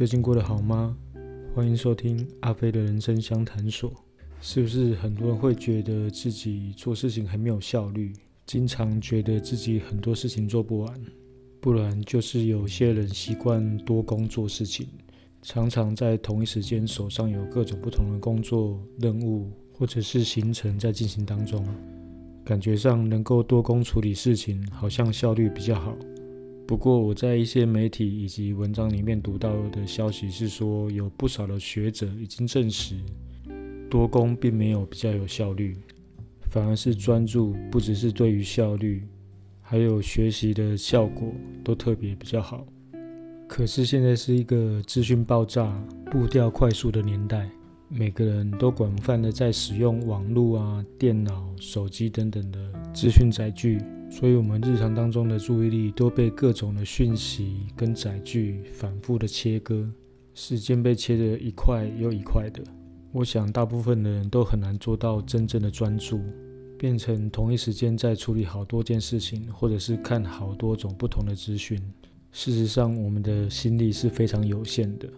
最近过得好吗？欢迎收听阿飞的人生相谈所。是不是很多人会觉得自己做事情很没有效率，经常觉得自己很多事情做不完？不然就是有些人习惯多工做事情，常常在同一时间手上有各种不同的工作任务或者是行程在进行当中，感觉上能够多工处理事情，好像效率比较好。不过我在一些媒体以及文章里面读到的消息是说，有不少的学者已经证实，多工并没有比较有效率，反而是专注，不只是对于效率，还有学习的效果都特别比较好。可是现在是一个资讯爆炸、步调快速的年代。每个人都广泛的在使用网络啊、电脑、手机等等的资讯载具，所以我们日常当中的注意力都被各种的讯息跟载具反复的切割，时间被切得一块又一块的。我想大部分的人都很难做到真正的专注，变成同一时间在处理好多件事情，或者是看好多种不同的资讯。事实上，我们的心力是非常有限的，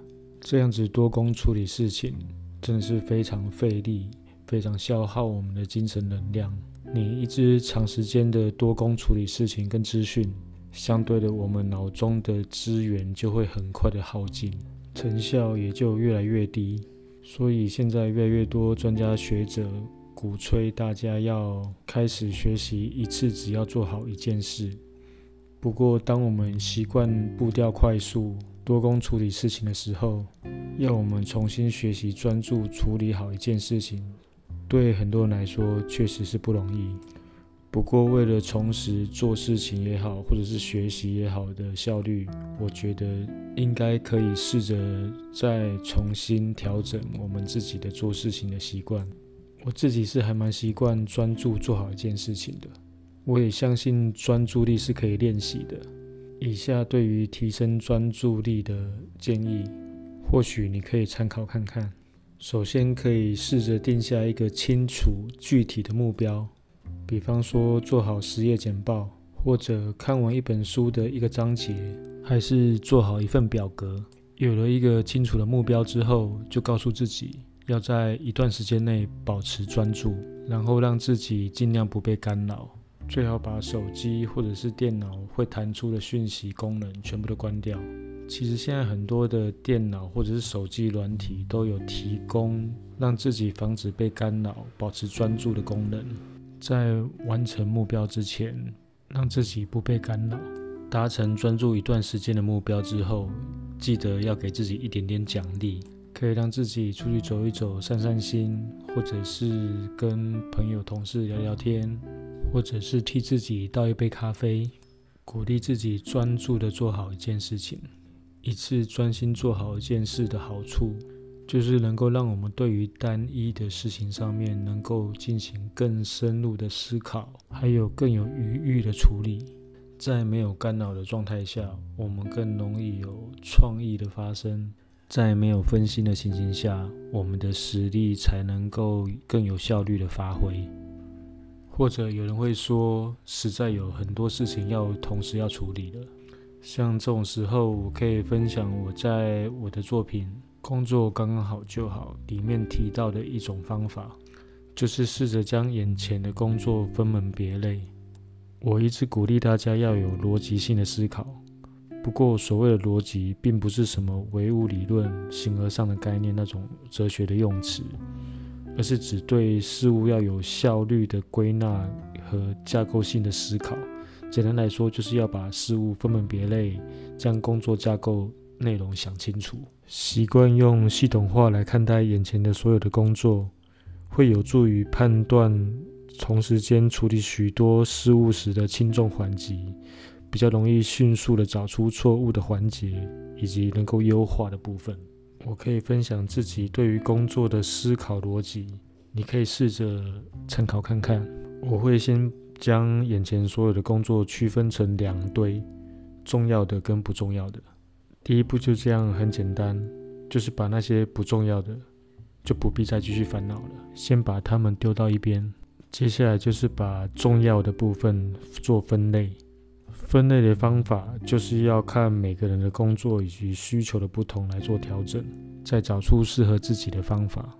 这样子多工处理事情。真的是非常费力，非常消耗我们的精神能量。你一直长时间的多工处理事情跟资讯，相对的，我们脑中的资源就会很快的耗尽，成效也就越来越低。所以现在越来越多专家学者鼓吹大家要开始学习一次只要做好一件事。不过，当我们习惯步调快速。多工处理事情的时候，要我们重新学习专注处理好一件事情，对很多人来说确实是不容易。不过，为了重拾做事情也好，或者是学习也好的效率，我觉得应该可以试着再重新调整我们自己的做事情的习惯。我自己是还蛮习惯专注做好一件事情的，我也相信专注力是可以练习的。以下对于提升专注力的建议，或许你可以参考看看。首先，可以试着定下一个清楚具体的目标，比方说做好十页简报，或者看完一本书的一个章节，还是做好一份表格。有了一个清楚的目标之后，就告诉自己要在一段时间内保持专注，然后让自己尽量不被干扰。最好把手机或者是电脑会弹出的讯息功能全部都关掉。其实现在很多的电脑或者是手机软体都有提供让自己防止被干扰、保持专注的功能。在完成目标之前，让自己不被干扰。达成专注一段时间的目标之后，记得要给自己一点点奖励，可以让自己出去走一走、散散心，或者是跟朋友、同事聊聊天。或者是替自己倒一杯咖啡，鼓励自己专注的做好一件事情。一次专心做好一件事的好处，就是能够让我们对于单一的事情上面能够进行更深入的思考，还有更有余裕的处理。在没有干扰的状态下，我们更容易有创意的发生。在没有分心的情形下，我们的实力才能够更有效率的发挥。或者有人会说，实在有很多事情要同时要处理的。像这种时候，我可以分享我在我的作品《工作刚刚好就好》里面提到的一种方法，就是试着将眼前的工作分门别类。我一直鼓励大家要有逻辑性的思考。不过，所谓的逻辑，并不是什么唯物理论、形而上的概念那种哲学的用词。而是指对事物要有效率的归纳和架构性的思考。简单来说，就是要把事物分门别类，将工作架构内容想清楚。习惯用系统化来看待眼前的所有的工作，会有助于判断同时间处理许多事物时的轻重缓急，比较容易迅速的找出错误的环节以及能够优化的部分。我可以分享自己对于工作的思考逻辑，你可以试着参考看看。我会先将眼前所有的工作区分成两堆，重要的跟不重要的。第一步就这样很简单，就是把那些不重要的就不必再继续烦恼了，先把它们丢到一边。接下来就是把重要的部分做分类。分类的方法就是要看每个人的工作以及需求的不同来做调整，再找出适合自己的方法，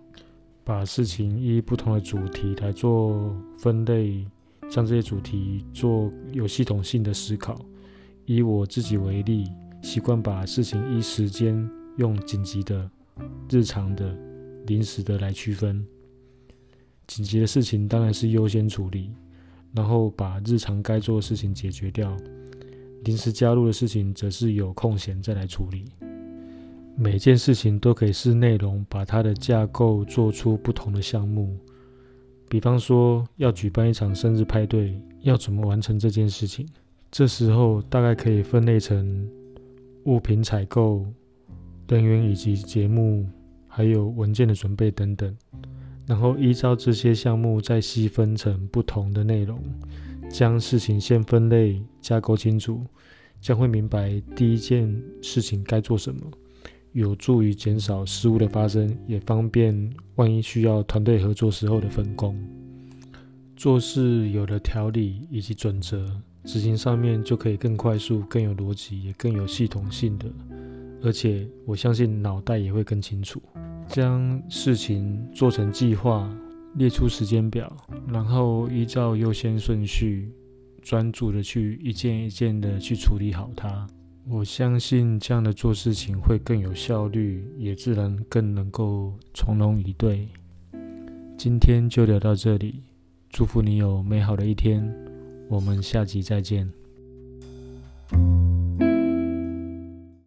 把事情依不同的主题来做分类，将这些主题做有系统性的思考。以我自己为例，习惯把事情依时间用紧急的、日常的、临时的来区分。紧急的事情当然是优先处理，然后把日常该做的事情解决掉。临时加入的事情则是有空闲再来处理。每件事情都可以是内容，把它的架构做出不同的项目。比方说，要举办一场生日派对，要怎么完成这件事情？这时候大概可以分类成物品采购、人员以及节目，还有文件的准备等等。然后依照这些项目再细分成不同的内容，将事情先分类架构清楚，将会明白第一件事情该做什么，有助于减少失误的发生，也方便万一需要团队合作时候的分工。做事有了条理以及准则。执行上面就可以更快速、更有逻辑，也更有系统性的，而且我相信脑袋也会更清楚。将事情做成计划，列出时间表，然后依照优先顺序，专注的去一件一件的去处理好它。我相信这样的做事情会更有效率也自然更能够从容以对。今天就聊到这里祝福你有美好的一天我们下集再见。